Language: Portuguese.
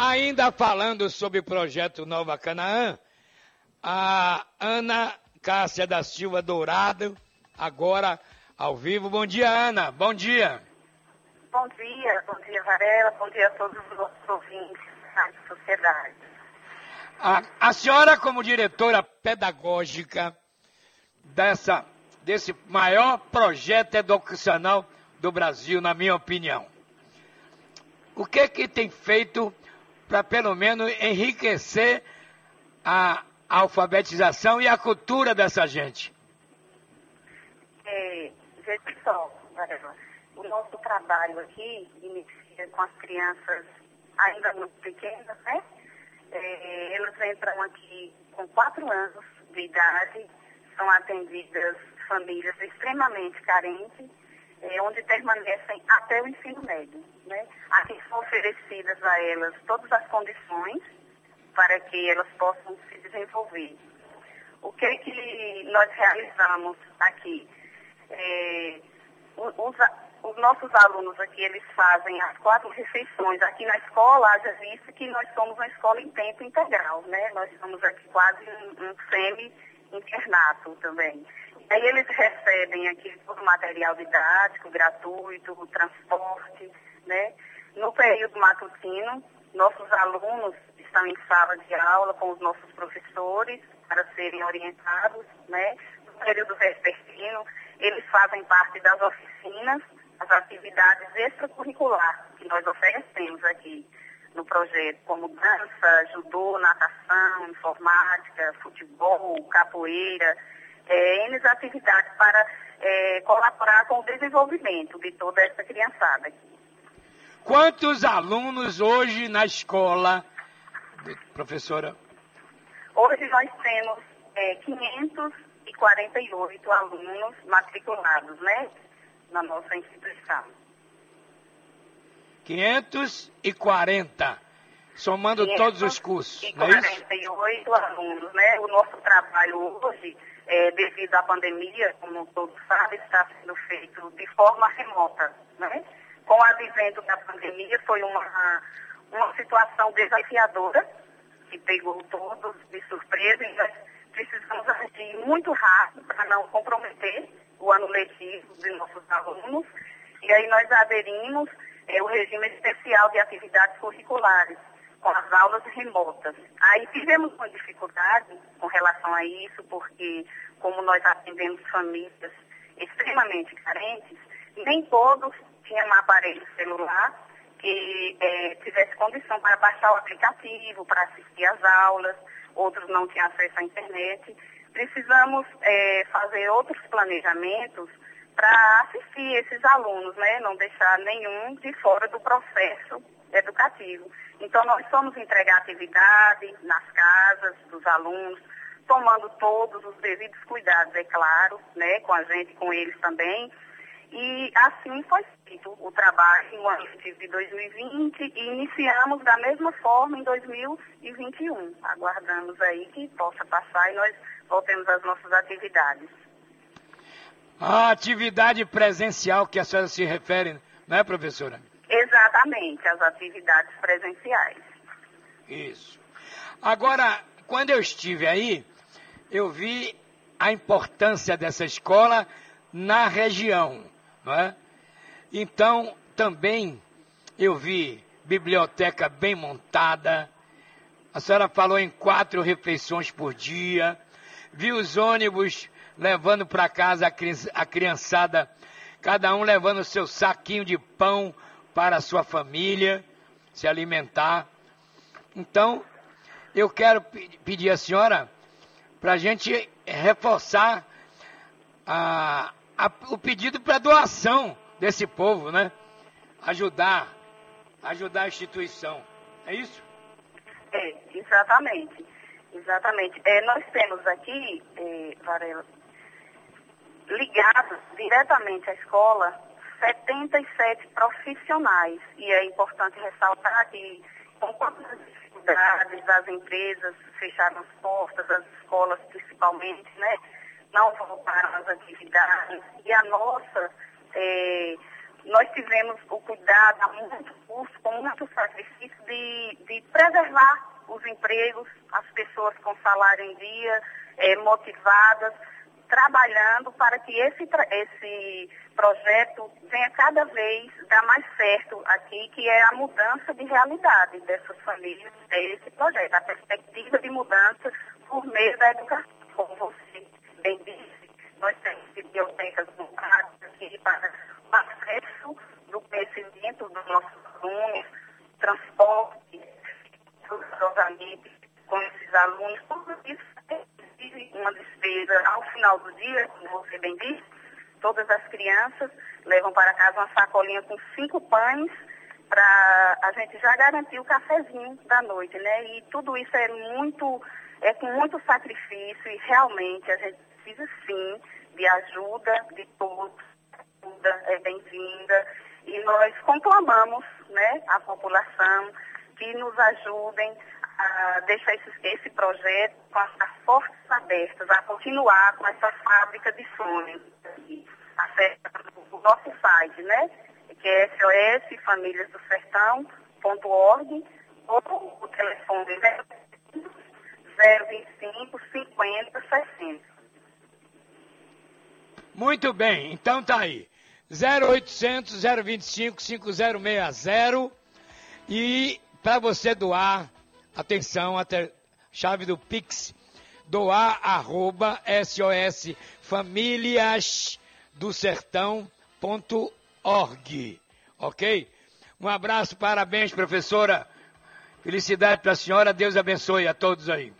Ainda falando sobre o projeto Nova Canaã, a Ana Cássia da Silva Dourado, agora ao vivo. Bom dia, Ana. Bom dia. Bom dia, bom dia, Varela. Bom dia a todos os nossos ouvintes da sociedade. A, a senhora, como diretora pedagógica dessa, desse maior projeto educacional do Brasil, na minha opinião, o que que tem feito para pelo menos enriquecer a, alfabetização e a cultura dessa gente? É, veja só, o nosso trabalho aqui inicia com as crianças ainda muito pequenas, né? É, elas entram aqui com quatro anos de idade, são atendidas famílias extremamente carentes, é, onde permanecem até o ensino médio. Né? Aqui são oferecidas a elas todas as condições para que elas possam se desenvolver. O que, é que nós realizamos aqui? É, os, os, nossos alunos aqui, eles fazem as quatro refeições. Aqui na escola, haja visto que nós somos uma escola em tempo integral, né? Nós somos aqui quase um, um semi-internato também. Aí eles recebem aqui todo o material didático, gratuito, o transporte, né? No período matutino, nossos alunos estão em sala de aula com os nossos professores para serem orientados, né? No período vespertino, eles fazem parte das oficinas, as atividades extracurriculares que nós oferecemos aqui no projeto, como dança, judô, natação, informática, futebol, capoeira, é, atividades para é, colaborar com o desenvolvimento de toda essa criançada aqui. Quantos alunos hoje na escola, professora? Hoje nós temos é, 548 alunos matriculados, né, na nossa instituição. 540, somando todos os cursos, 48 é alunos, né? O nosso trabalho hoje é, devido à pandemia, como todos sabem, está sendo feito de forma remota. Né? Com o advento da pandemia, foi uma, uma situação desafiadora, que pegou todos de surpresa, e nós precisamos agir muito rápido para não comprometer o ano letivo de nossos alunos. E aí nós aderimos é, o regime especial de atividades curriculares, com as aulas remotas. Aí tivemos uma dificuldade com relação a isso, porque como nós atendemos famílias extremamente carentes, nem todos tinham um aparelho celular que é, tivesse condição para baixar o aplicativo, para assistir às aulas, outros não tinham acesso à internet. Precisamos é, fazer outros planejamentos para assistir esses alunos, né? não deixar nenhum de fora do processo educativo. Então, nós somos entregar atividade nas casas dos alunos, tomando todos os devidos cuidados, é claro, né, com a gente, com eles também. E assim foi feito o trabalho no ano de 2020 e iniciamos da mesma forma em 2021. Aguardamos aí que possa passar e nós voltemos às nossas atividades. A atividade presencial que a senhora se refere, não é, professora? Exatamente, as atividades presenciais. Isso. Agora, quando eu estive aí, eu vi a importância dessa escola na região, não é? Então, também eu vi biblioteca bem montada. A senhora falou em quatro refeições por dia. Vi os ônibus levando para casa a criançada, cada um levando o seu saquinho de pão para a sua família se alimentar. Então, eu quero pedir à senhora para a gente reforçar a, a, o pedido para doação desse povo, né? Ajudar, ajudar a instituição. É isso? É, exatamente. Exatamente. É, nós temos aqui, é, Varela, ligados diretamente à escola 77 profissionais. E é importante ressaltar que, com todas as dificuldades, as empresas fecharam as portas, as escolas principalmente, né? Não voltaram às atividades. E a nossa, é, nós tivemos o cuidado, muito custo, com muito sacrifício, de, de preservar os empregos, as pessoas com salário em dia, é, motivadas, trabalhando para que esse, esse projeto venha cada vez dar mais certo aqui, que é a mudança de realidade dessas famílias, é esse projeto, a perspectiva de mudança por meio da educação. Como você bem disse, nós temos bibliotecas montadas aqui para o acesso do conhecimento dos nossos alunos, transporte, amigos com esses alunos, tudo isso é uma despesa ao final do dia, como você bem disse, todas as crianças levam para casa uma sacolinha com cinco pães para a gente já garantir o cafezinho da noite, né? E tudo isso é muito, é com muito sacrifício e realmente a gente precisa sim de ajuda de todos, ajuda é bem-vinda. E nós conclamamos, né, a população que nos ajudem a deixar esse, esse projeto com as, as portas abertas, a continuar com essa fábrica de sonhos. Acesse o nosso site, né? Que é sosfamiliasdosertão.org ou o telefone 025 50 60. Muito bem, então tá aí. 0800 025 5060 e para você doar, atenção, até chave do Pix, doar arroba SOS Famílias do. Ok? Um abraço, parabéns, professora. Felicidade para a senhora. Deus abençoe a todos aí.